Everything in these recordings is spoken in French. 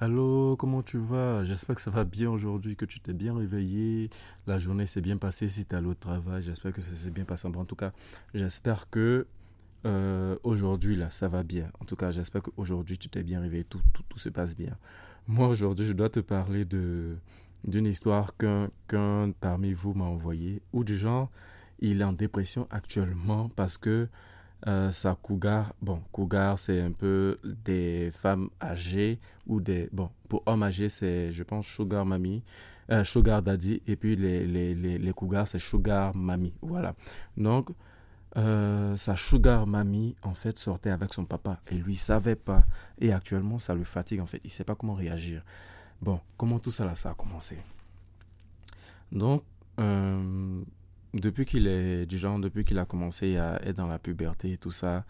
Allô, comment tu vas? J'espère que ça va bien aujourd'hui, que tu t'es bien réveillé. La journée s'est bien passée si tu es allé au travail. J'espère que ça s'est bien passé. En tout cas, j'espère que euh, aujourd'hui, là, ça va bien. En tout cas, j'espère qu'aujourd'hui, tu t'es bien réveillé. Tout, tout, se passe bien. Moi, aujourd'hui, je dois te parler de d'une histoire qu'un qu'un parmi vous m'a envoyée, ou du genre, il est en dépression actuellement parce que euh, sa cougar, bon, cougar, c'est un peu des femmes âgées ou des, bon, pour hommes âgés, c'est, je pense, sugar mommy, euh, sugar daddy, et puis les, les, les, cougars, c'est sugar mommy, voilà. Donc, euh, sa sugar mamie, en fait, sortait avec son papa, et lui savait pas, et actuellement, ça le fatigue, en fait, il sait pas comment réagir. Bon, comment tout ça, là, ça a commencé? Donc, euh, depuis qu'il est du genre, depuis qu'il a commencé à être dans la puberté et tout ça,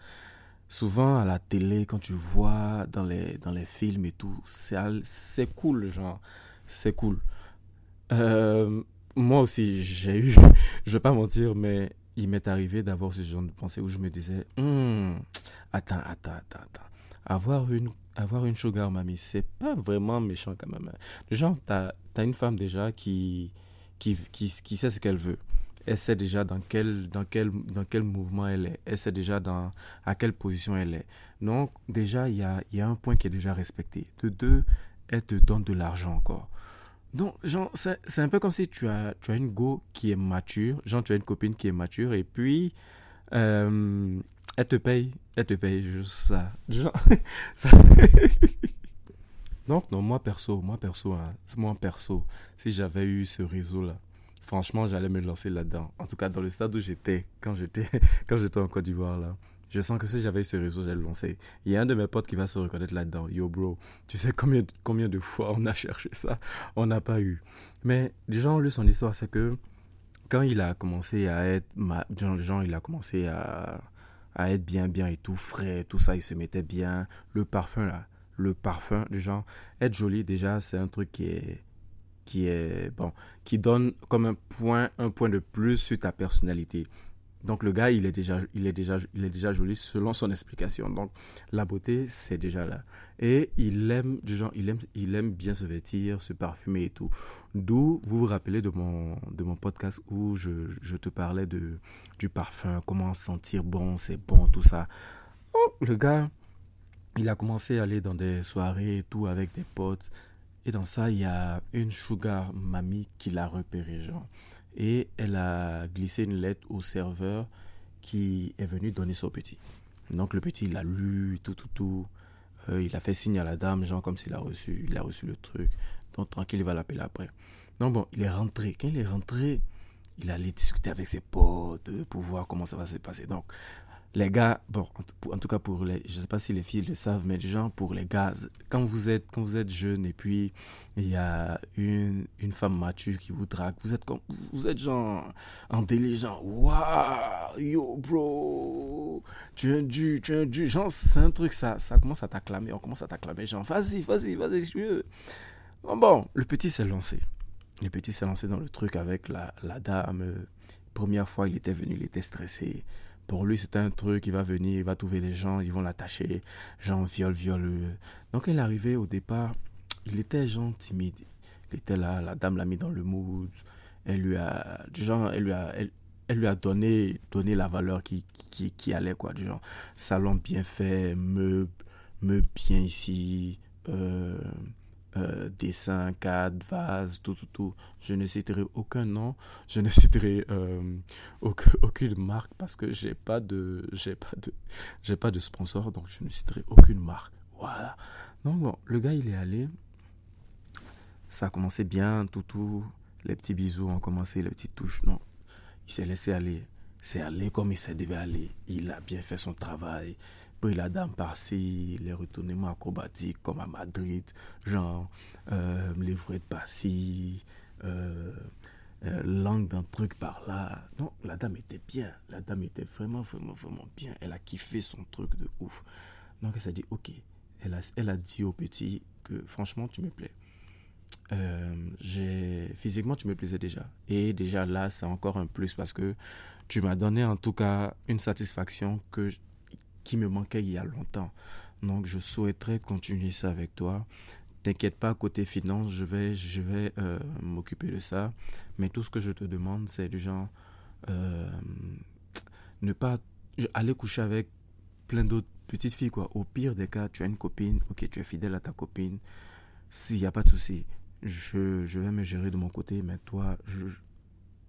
souvent à la télé, quand tu vois dans les, dans les films et tout, c'est, cool, genre, c'est cool. Euh, moi aussi, j'ai eu, je vais pas mentir, mais il m'est arrivé d'avoir ce genre de pensée où je me disais, Hmm, attends, attends, attends, attends. Avoir une, avoir une sugar mamie, c'est pas vraiment méchant quand même. hein. Genre, t'as, t'as une femme déjà qui, qui, qui sait ce qu'elle veut. Elle sait déjà dans quel, dans quel, dans quel mouvement elle est. Elle sait déjà dans, à quelle position elle est. Donc, déjà, il y a, y a un point qui est déjà respecté. De deux, elle te donne de l'argent encore. Donc, c'est, un peu comme si tu as, tu as une go qui est mature. Genre, tu as une copine qui est mature et puis, euh, elle te paye. Elle te paye juste ça. Genre, ça. Donc, non, moi perso, moi perso, hein, moi perso, si j'avais eu ce réseau-là, franchement, j'allais me lancer là-dedans. En tout cas, dans le stade où j'étais, quand j'étais, quand j'étais en Côte d'Ivoire, là, je sens que si j'avais eu ce réseau, j'allais le lancer. Il y a un de mes potes qui va se reconnaître là-dedans. Yo, bro, tu sais combien, combien de fois on a cherché ça? On n'a pas eu. Mais, déjà, lui, son histoire, c'est que quand il a commencé à être, ma- genre, il a commencé à, à être bien, bien et tout, frais, tout ça, il se mettait bien. Le parfum, là, le parfum, du genre, être joli, déjà, c'est un truc qui est, qui est, bon, qui donne comme un point, un point de plus sur ta personnalité. Donc, le gars, il est déjà, il est déjà, il est déjà joli selon son explication. Donc, la beauté, c'est déjà là. Et il aime, du genre, il aime, il aime bien se vêtir, se parfumer et tout. D'où, vous vous rappelez de mon, de mon podcast où je, je te parlais de, du parfum, comment sentir bon, c'est bon, tout ça. Oh, le gars, il a commencé à aller dans des soirées et tout avec des potes. Et dans ça, il y a une sugar mamie qui l'a repéré, genre. Et elle a glissé une lettre au serveur qui est venu donner au petit. Donc le petit, il a lu, tout, tout, tout. Euh, il a fait signe à la dame, genre comme s'il a reçu, il a reçu le truc. Donc tranquille, il va l'appeler après. Donc bon, il est rentré. Quand il est rentré, il allait discuter avec ses potes euh, pour voir comment ça va se passer. Donc les gars, bon, en, tout- cas pour les, je sais pas si les filles le savent, mais genre pour les gars, quand vous êtes, quand vous êtes jeune et puis il y a une, une femme mature qui vous drague, vous êtes comme, vous êtes genre genre, waouh, yo bro, tu es un dû, tu es un dû, genre c'est un truc, ça, ça commence à t'acclamer, on commence à t'acclamer, genre, vas-y, vas-y, vas-y, je. Bon, bon, le petit s'est lancé. Le petit s'est lancé dans le truc avec la, la dame. Première fois, il était venu, il était stressé. Pour lui, c'était un truc, il va venir, il va trouver les gens, ils vont l'attacher. Genre, viol, viol. Donc, est arrivé au départ, il était genre timide. Il était là, la dame l'a mis dans le mood. Elle lui a, genre, elle lui a, elle, elle lui a donné, donné la valeur qui, qui, qui allait, quoi. Du genre, salon bien fait, meubles, meubles bien ici, euh, euh, dessin, cadre, vase, tout, tout, tout. Je ne citerai aucun nom, je ne citerai euh, aucun- aucune marque parce que j'ai pas de, j'ai pas de, j'ai pas de sponsor, donc je ne citerai aucune marque. Voilà. Donc bon, le gars il est allé, ça a commencé bien, tout, tout. Les petits bisous ont commencé, les petites touches. Non, il s'est laissé aller. C'est allé comme il s'est devait aller. Il a bien fait son travail. Puis la dame par-ci, les retournements acrobatiques comme à Madrid, genre euh, de par-ci, euh, euh, langue d'un truc par-là. Non, la dame était bien. La dame était vraiment, vraiment, vraiment bien. Elle a kiffé son truc de ouf. Donc elle s'est dit, ok. Elle a, elle a dit au petit que franchement, tu me plais. Euh, physiquement tu me plaisais déjà et déjà là c'est encore un plus parce que tu m'as donné en tout cas une satisfaction que qui me manquait il y a longtemps donc je souhaiterais continuer ça avec toi t'inquiète pas, côté finance, je vais, je vais euh, m'occuper de ça. Mais tout ce que je te demande, c'est du genre, euh, ne pas aller coucher avec plein d'autres petites filles, quoi. Au pire des cas, tu as une copine, ok, tu es fidèle à ta copine. S'il n'y a pas de souci, je, je, vais me gérer de mon côté, mais toi, je,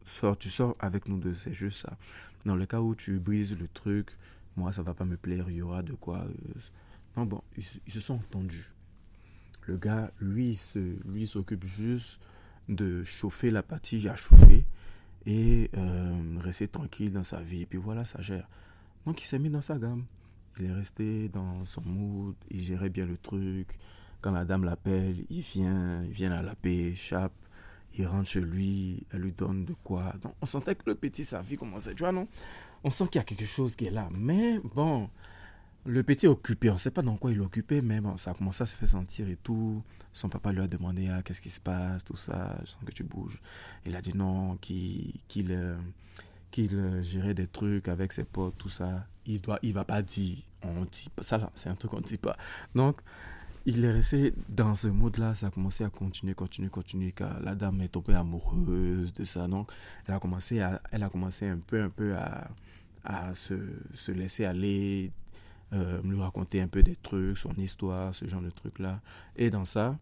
sors, tu sors avec nous deux, c'est juste ça. Dans le cas où tu brises le truc, moi, ça va pas me plaire, il y aura de quoi. Euh, non, bon, ils, se sont entendus. Le gars, lui, lui s'occupe juste de chauffer la pâtille à chauffer et euh, rester tranquille dans sa vie. Et puis voilà, ça gère. Donc il s'est mis dans sa gamme. Il est resté dans son mood, il gérait bien le truc. Quand la dame l'appelle, il vient, il vient la laper, chape, il rentre chez lui, elle lui donne de quoi. Donc on sentait que le petit, sa vie commençait, tu vois, non? On sent qu'il y a quelque chose qui est là. Mais bon, le petit est occupé, on ne sait pas dans quoi il est occupé, mais bon, ça a commencé à se faire sentir et tout. Son papa lui a demandé ah, qu'est-ce qui se passe, tout ça, je sens que tu bouges. Il a dit non, qu'il euh, euh, gérait des trucs avec ses potes, tout ça. Il doit, il va pas dire, on dit ça là, c'est un truc qu'on ne dit pas. Donc, il est resté dans ce mode-là, ça a commencé à continuer, continuer, continuer, car la dame est tombée amoureuse de ça. Donc, elle a commencé, à, elle a commencé un peu, un peu à, à se, se laisser aller euh, lui raconter un peu des trucs, son histoire, ce genre de trucs-là. Et dans ça,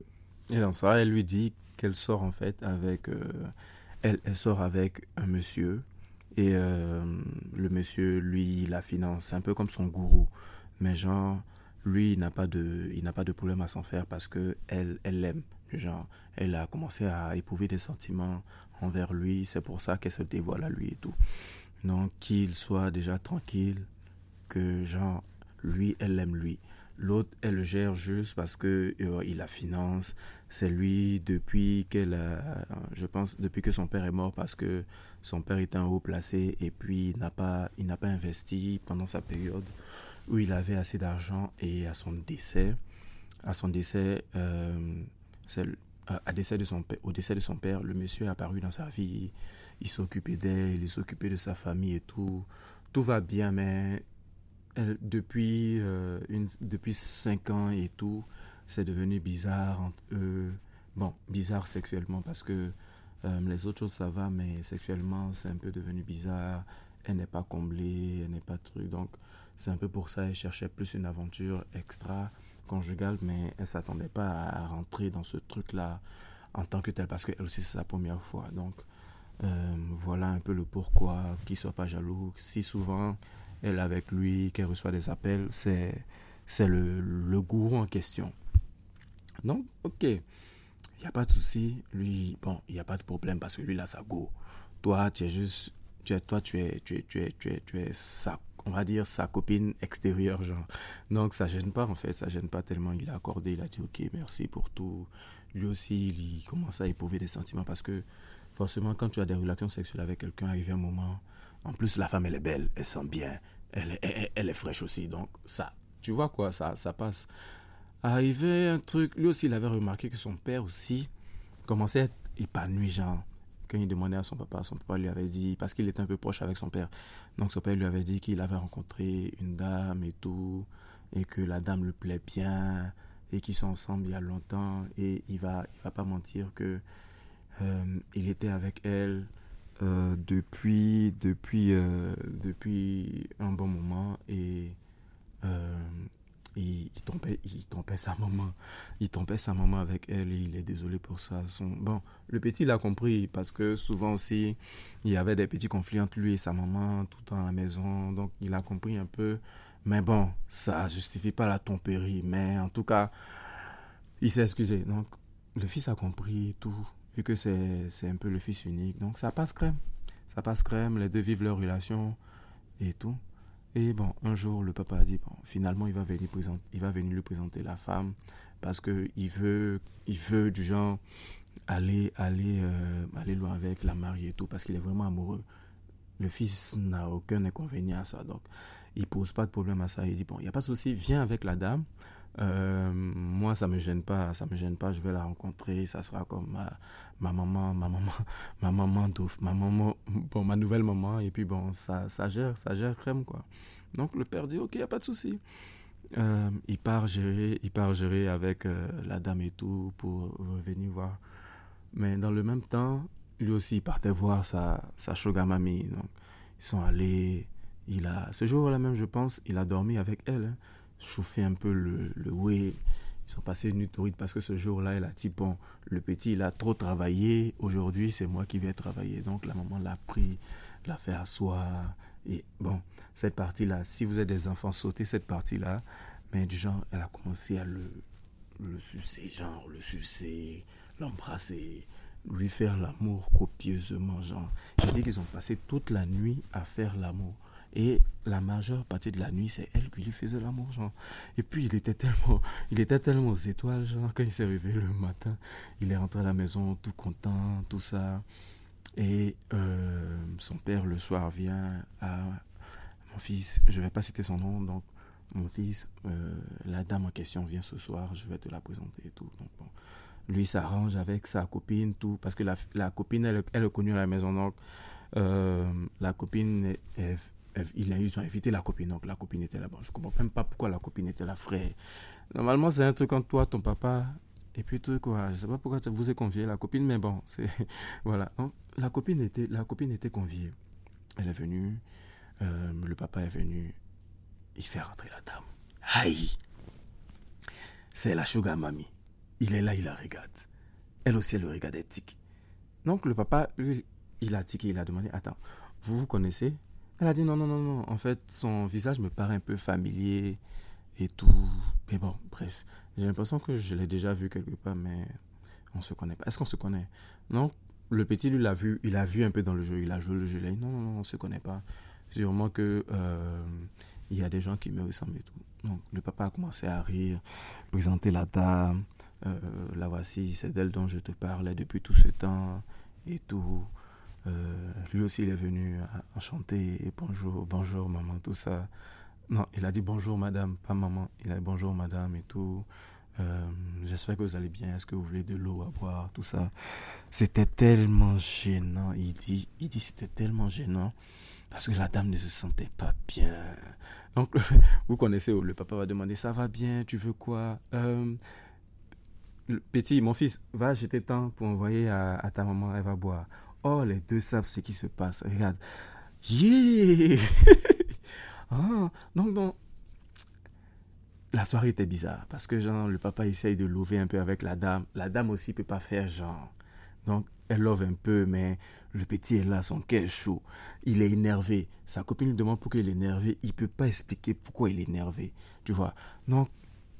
et dans ça, elle lui dit qu'elle sort en fait avec, euh, elle, elle, sort avec un monsieur et euh, le monsieur, lui, la finance, un peu comme son gourou, mais genre lui, il n'a pas de, il n'a pas de problème à s'en faire parce que elle, elle l'aime. Genre, elle a commencé à éprouver des sentiments envers lui, c'est pour ça qu'elle se dévoile à lui et tout. Donc qu'il soit déjà tranquille, que genre lui, elle l'aime lui. L'autre, elle le gère juste parce que euh, il la finance. C'est lui depuis qu'elle, je pense, depuis que son père est mort parce que son père était un haut placé et puis il n'a pas, il n'a pas investi pendant sa période où il avait assez d'argent et à son décès, à son décès, euh, à décès de son au décès de son père, le monsieur est apparu dans sa vie. Il s'occupait d'elle, il s'occupait de sa famille et tout. Tout va bien, mais depuis, euh, une, depuis 5 ans et tout, c'est devenu bizarre entre eux. Bon, bizarre sexuellement parce que euh, les autres choses ça va, mais sexuellement c'est un peu devenu bizarre. Elle n'est pas comblée, elle n'est pas truc. Donc c'est un peu pour ça elle cherchait plus une aventure extra conjugale, mais elle s'attendait pas à rentrer dans ce truc-là en tant que tel parce qu'elle aussi c'est sa première fois. Donc euh, voilà un peu le pourquoi, qu'il soit pas jaloux. Si souvent elle avec lui, qu'elle reçoit des appels, c'est, c'est le, le gourou en question. Donc, ok, il n'y a pas de souci. Lui, bon, il n'y a pas de problème parce que lui, il a sa go. Toi, tu es juste, tu es, toi, tu es, tu es, tu es, tu es, tu on va dire, sa copine extérieure, genre. Donc, ça gêne pas, en fait, ça gêne pas tellement. Il a accordé, il a dit, ok, merci pour tout. Lui aussi, il commence à éprouver des sentiments parce que, forcément, quand tu as des relations sexuelles avec quelqu'un, arrive un moment, en plus, la femme, elle est belle, elle sent bien, elle, elle, est fraîche aussi. Donc, ça, tu vois quoi, ça, ça passe. Arrivé un truc, lui aussi, il avait remarqué que son père aussi commençait à être épanoui, genre. Quand il demandait à son papa, son papa lui avait dit, parce qu'il était un peu proche avec son père, donc son père lui avait dit qu'il avait rencontré une dame et tout, et que la dame le plaît bien, et qu'ils sont ensemble il y a longtemps, et il va, il va pas mentir que euh, il était avec elle euh, depuis, depuis, euh, depuis un bon moment et il, il, trompait, il sa maman. Il trompait sa maman avec elle il est désolé pour ça. Son... Bon, le petit l'a compris parce que souvent aussi, il y avait des petits conflits entre lui et sa maman tout le temps à la maison. Donc, il a compris un peu. Mais bon, ça justifie pas la tromperie. Mais en tout cas, il s'est excusé. Donc, le fils a compris tout vu que c'est un peu le fils unique. Donc ça passe crème. Ça passe crème, les deux vivent leur relation et tout. Et bon, un jour, le papa a dit, bon, finalement, il va venir, lui présenter la femme parce qu'il veut, il veut du genre aller, euh, aller loin avec, la marier et tout, parce qu'il est vraiment amoureux. Le fils n'a aucun inconvénient à ça, donc il pose pas de problème à ça. Il dit, bon, il n'y a pas de souci, viens avec la dame. Euh, moi, ça me gêne pas, ça me gêne pas. Je vais la rencontrer. Ça sera comme ma, ma maman, ma maman, ma maman, ma maman, bon, ma nouvelle maman. Et puis bon, ça, ça gère, ça gère crème quoi. Donc le père dit, ok, y a pas de souci. Euh, il part gérer, il part gérer avec euh, la dame et tout pour revenir voir. Mais dans le même temps, lui aussi, il partait voir sa, sa. Donc, ils sont allés. Il a, ce jour-là même, je pense, il a dormi avec elle. Hein, chauffé un peu le, le Ils sont passés une nuit torride parce que ce jour-là, elle a dit Bon, le petit, il a trop travaillé. Aujourd'hui, c'est moi qui vais travailler. Donc, la maman l'a pris, l'a fait asseoir. Et bon, cette partie-là, si vous êtes des enfants, sautez cette partie-là. Mais genre, elle a commencé à le, le sucer, genre, le sucer, l'embrasser, lui faire l'amour copieusement, genre. Je dis qu'ils ont passé toute la nuit à faire l'amour. Et la majeure partie de la nuit, c'est elle qui lui faisait l'amour, genre. Et puis, il était tellement, il était tellement aux étoiles, genre, quand il s'est réveillé le matin, il est rentré à la maison tout content, tout ça. Et euh, son père, le soir, vient à mon fils, je ne vais pas citer son nom, donc mon fils, euh, la dame en question vient ce soir, je vais te la présenter tout. Donc, lui s'arrange avec sa copine, tout, parce que la, la copine, elle, elle est connue à la maison, donc euh, la copine, a, ils ont invité la copine, donc la copine était là-bas. Je ne comprends même pas pourquoi la copine était là, frère. Normalement, c'est un truc entre toi, ton papa, et puis tout quoi. Je sais pas pourquoi vous êtes convié la copine, mais bon, c'est voilà. la copine était, la copine était conviée. Elle est venue, euh, le papa est venu, il fait rentrer la dame. Aïe C'est la sugar mamie. Il est là, il la regarde. Elle aussi, elle le regarde, elle tique. Donc le papa, lui, il a tiqué, il a demandé, attends, vous vous connaissez? Elle a dit, non, non, non, non. En fait, son visage me paraît un peu familier et tout. Mais bon, bref. J'ai l'impression que je l'ai déjà vu quelque part, mais on se connaît pas. Est-ce qu'on se connaît? Non, le petit, lui, l'a vu, il a vu un peu dans le jeu, il a joué le jeu. Il a dit, non, non, non, on se connaît pas. Sûrement que euh, il y a des gens qui me ressemblent et tout. Donc, le papa a commencé à rire, présenter la dame. Euh, la voici, c'est d'elle dont je te parlais depuis tout ce temps et tout. Euh, lui aussi, il est venu enchanter, bonjour, bonjour maman, tout ça. Non, il a dit bonjour madame, pas maman. Il a dit bonjour madame et tout. Euh, j'espère que vous allez bien. Est-ce que vous voulez de l'eau à boire, tout ça? C'était tellement gênant. Il dit, il dit c'était tellement gênant parce que la dame ne se sentait pas bien. Donc, vous connaissez, le papa va demander, ça va bien, tu veux quoi? Euh, Petit, mon fils, va jeter temps pour envoyer à, ta maman, elle va boire. Oh, les deux savent ce qui se passe. Regarde. Yeah Ah, donc, donc, la soirée était bizarre parce que genre le papa essaye de louver un peu avec la dame. La dame aussi peut pas faire genre. Donc elle love un peu, mais le petit est là, son cœur chaud. Il est énervé. Sa copine lui demande pourquoi il est énervé. Il peut pas expliquer pourquoi il est énervé. Tu vois? Donc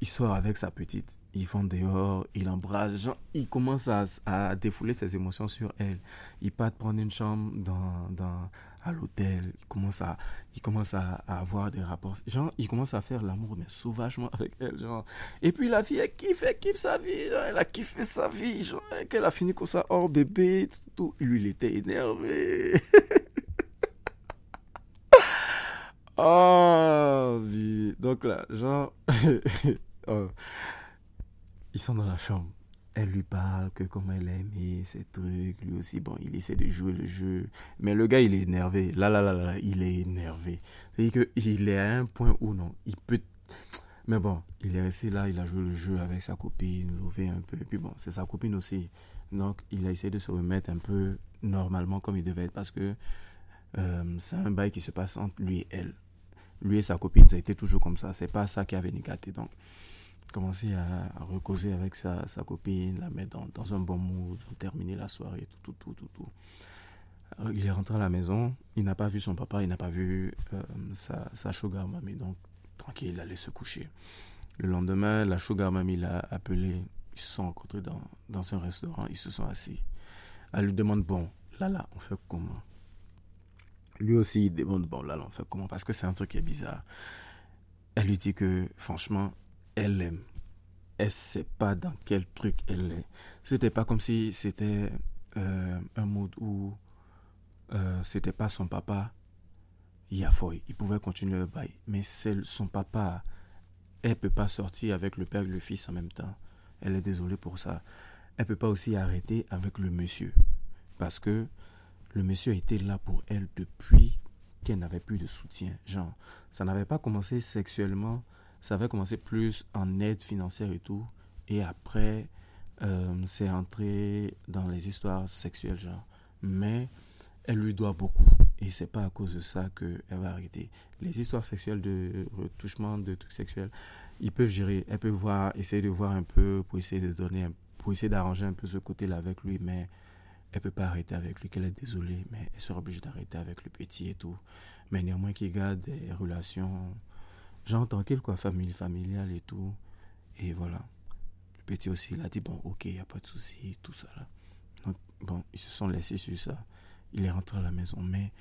il sort avec sa petite. Ils vont dehors, il embrasse. Genre, il commence à, à défouler ses émotions sur elle. Il part prendre une chambre dans, dans, à l'hôtel, il commence à, il commence à, avoir des rapports. Genre, il commence à faire l'amour, mais sauvagement avec elle. Genre. Et puis la fille, elle kiffe, elle kiffe sa vie. elle a kiffé sa vie. Genre, qu'elle a fini comme ça, hors bébé, tout, Lui, il était énervé. oh, vie. Donc là, genre, oh. Ils sont dans la chambre elle lui parle que comment elle aime ces trucs. Lui aussi, bon, il essaie de jouer le jeu. Mais le gars, il est énervé. Là, là, là, là, il est énervé. C'est-à-dire qu'il est à un point où non, il peut. Mais bon, il est resté là, il a joué le jeu avec sa copine, levé un peu. Et puis bon, c'est sa copine aussi. Donc, il a essayé de se remettre un peu normalement comme il devait être parce que euh, c'est un bail qui se passe entre lui et elle. Lui et sa copine, ça a été toujours comme ça. C'est pas ça qui avait négaté. Donc, commencer à, recauser avec sa, copine, la mettre dans, un bon mood, terminer la soirée, tout, tout, tout, tout, tout. Euh, il est rentré à la maison, il n'a pas vu son papa, il n'a pas vu euh, sa, sa sugar donc tranquille, il allait se coucher. Le lendemain, la sugar mamie l'a appelé, ils se sont rencontrés dans, dans un restaurant, ils se sont assis. Elle lui demande, bon, là, là, on fait comment? Lui aussi, il demande, bon, là, là, on fait comment? Parce que c'est un truc qui est bizarre. Elle lui dit que, franchement, elle aime. Elle sait pas dans quel truc elle est. C'était pas comme si c'était euh, un mood où euh, c'était pas son papa. Yafoy, il pouvait continuer le bail. Mais c'est son papa. Elle peut pas sortir avec le père et le fils en même temps. Elle est désolée pour ça. Elle peut pas aussi arrêter avec le monsieur. Parce que le monsieur était là pour elle depuis qu'elle n'avait plus de soutien. Genre, ça n'avait pas commencé sexuellement ça avait commencé plus en aide financière et tout. Et après, euh, c'est entré dans les histoires sexuelles, genre. Mais elle lui doit beaucoup. Et c'est pas à cause de ça qu'elle va arrêter. Les histoires sexuelles de retouchement, de trucs sexuels, ils peuvent gérer. Elle peut voir, essayer de voir un peu pour essayer de donner, pour essayer d'arranger un peu ce côté-là avec lui, mais elle peut pas arrêter avec lui, qu'elle est désolée, mais elle sera obligée d'arrêter avec le petit et tout. Mais néanmoins qu'il garde des relations, genre tranquille quoi, famille, familiale et tout. Et voilà. Le petit aussi, il a dit, bon, ok, il n'y a pas de souci, tout ça là. Donc, bon, ils se sont laissés sur ça. Il est rentré à la maison, mais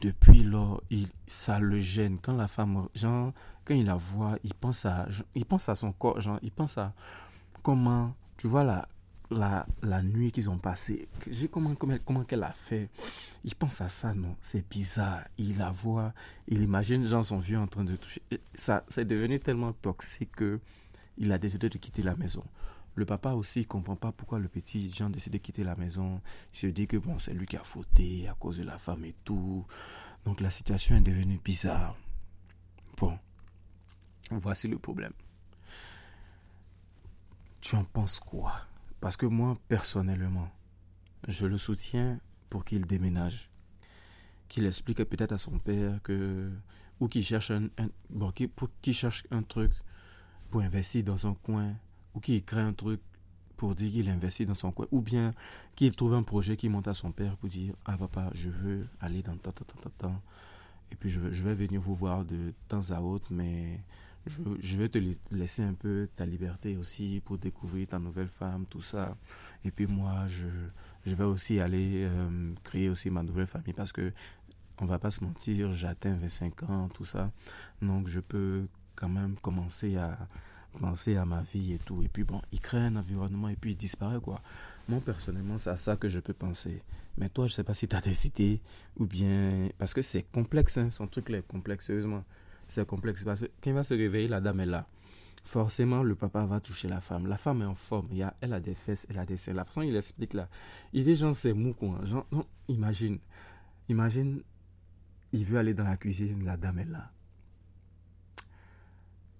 depuis lors, il, ça le gêne. Quand la femme, genre, quand il la voit, il pense à, il pense à son corps, genre, il pense à comment, tu vois, la, la, la nuit qu'ils ont passée, comment, comment, comment qu'elle a fait. Il pense à ça, non, c'est bizarre. Il la voit, il imagine, genre, son vieux en train de toucher. Ça, c'est devenu tellement toxique que il a décidé de quitter la maison. Le papa aussi ne comprend pas pourquoi le petit Jean décide de quitter la maison. Il se dit que bon, c'est lui qui a fauté à cause de la femme et tout. Donc la situation est devenue bizarre. Bon, voici le problème. Tu en penses quoi? Parce que moi, personnellement, je le soutiens pour qu'il déménage. Qu'il explique peut-être à son père que. Ou qu'il cherche un. cherche un truc pour investir dans un coin ou qu'il crée un truc pour dire qu'il investit dans son coin, ou bien qu'il trouve un projet qu'il monte à son père pour dire Ah papa, je veux aller dans tant, tant, tant, tant, et puis je, vais venir vous voir de temps à autre, mais je, vais te laisser un peu ta liberté aussi pour découvrir ta nouvelle femme, tout ça. Et puis moi, je, je vais aussi aller euh, créer aussi ma nouvelle famille parce que on va pas se mentir, j'atteins 25 ans, tout ça. Donc je peux quand même commencer à penser à ma vie et tout. Et puis bon, il crée un environnement et puis il disparaît quoi. Moi personnellement, c'est à ça que je peux penser. Mais toi, je sais pas si tu as des idées ou bien... Parce que c'est complexe, hein, son truc là est complexe, sérieusement. C'est complexe parce que quand il va se réveiller, la dame est là. Forcément, le papa va toucher la femme. La femme est en forme. Il y a, elle a des fesses, elle a des seins. La façon il explique là, il dit genre c'est mou quoi. Genre, non, imagine. Imagine, il veut aller dans la cuisine, la dame est là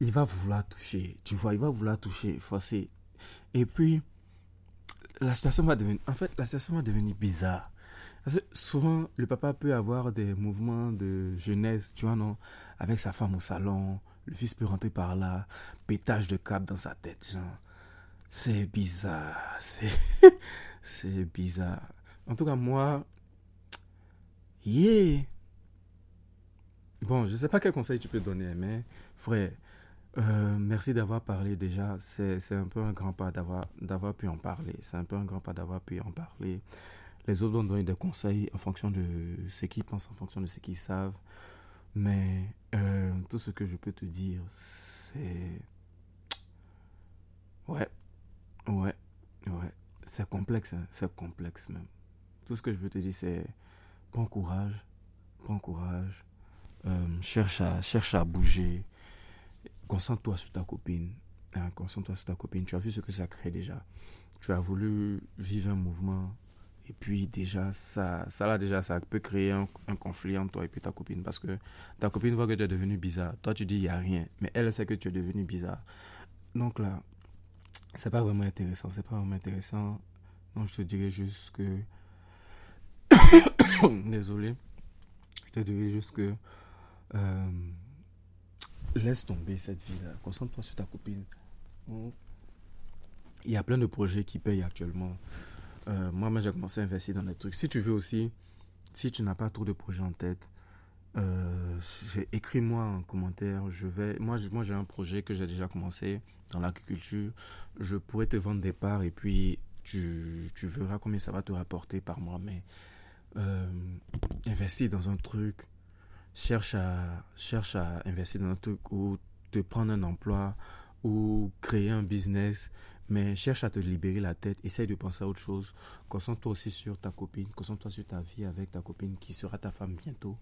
il va vouloir toucher. Tu vois, il va vouloir toucher, forcer. Et puis, la situation va devenir, en fait, la situation va devenir bizarre. Parce que souvent, le papa peut avoir des mouvements de jeunesse, tu vois, non, avec sa femme au salon. Le fils peut rentrer par là, pétage de cap dans sa tête, genre. C'est bizarre. C'est, bizarre. En tout cas, moi, yeah. Bon, je sais pas quel conseil tu peux donner, mais frère, euh, merci d'avoir parlé déjà. C'est un peu un grand pas d'avoir pu en parler. C'est un peu un grand pas d'avoir pu en parler. Les autres vont donner des conseils en fonction de ce qu'ils pensent, en fonction de ce qu'ils savent. Mais euh, tout ce que je peux te dire, c'est... Ouais, ouais, ouais. C'est complexe, hein. c'est complexe même. Tout ce que je peux te dire, c'est prends courage, prends courage, euh, cherche, à, cherche à bouger, concentre-toi sur ta copine. Hein, concentre-toi sur ta copine. Tu as vu ce que ça crée déjà. Tu as voulu vivre un mouvement. Et puis déjà, ça, ça là déjà, ça peut créer un, conflit entre toi et puis ta copine. Parce que ta copine voit que tu es devenu bizarre. Toi, tu dis, il n'y a rien. Mais elle sait que tu es devenu bizarre. Donc là, c'est pas vraiment intéressant. C'est pas vraiment intéressant. Donc je te dirais juste que... Désolé. Je te dirais juste que... Euh, Laisse tomber cette vie-là. Concentre-toi sur ta copine. Il y a plein de projets qui payent actuellement. Euh, moi, j'ai commencé à investir dans des trucs. Si tu veux aussi, si tu n'as pas trop de projets en tête, euh, écris-moi en commentaire. Je vais, moi, moi, j'ai un projet que j'ai déjà commencé dans l'agriculture. Je pourrais te vendre des parts et puis tu, tu verras combien ça va te rapporter par mois. Mais euh, investir dans un truc, cherche à, cherche à investir dans un truc ou te prendre un emploi ou créer un business, mais cherche à te libérer la tête, essaye de penser à autre chose. Concentre-toi aussi sur ta copine, concentre-toi sur ta vie avec ta copine qui sera ta femme bientôt,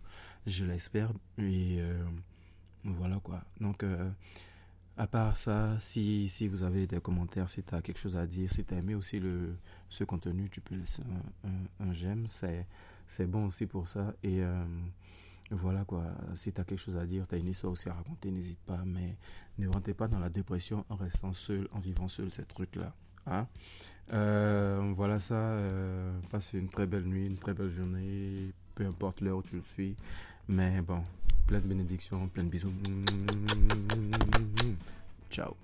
je l'espère. Et euh, voilà quoi. Donc, euh, à part ça, si, si vous avez des commentaires, si tu as quelque chose à dire, si tu as aimé aussi le, ce contenu, tu peux laisser un, un, j'aime. C'est, bon aussi pour ça. Et. Euh, voilà quoi, si tu as quelque chose à dire, tu as une histoire aussi à raconter, n'hésite pas, mais ne rentrez pas dans la dépression en restant seul, en vivant seul, ces trucs-là. Hein? Euh, voilà ça, euh, passe une très belle nuit, une très belle journée, peu importe l'heure où tu le suis. Mais bon, plein de bénédictions, plein de bisous. Ciao.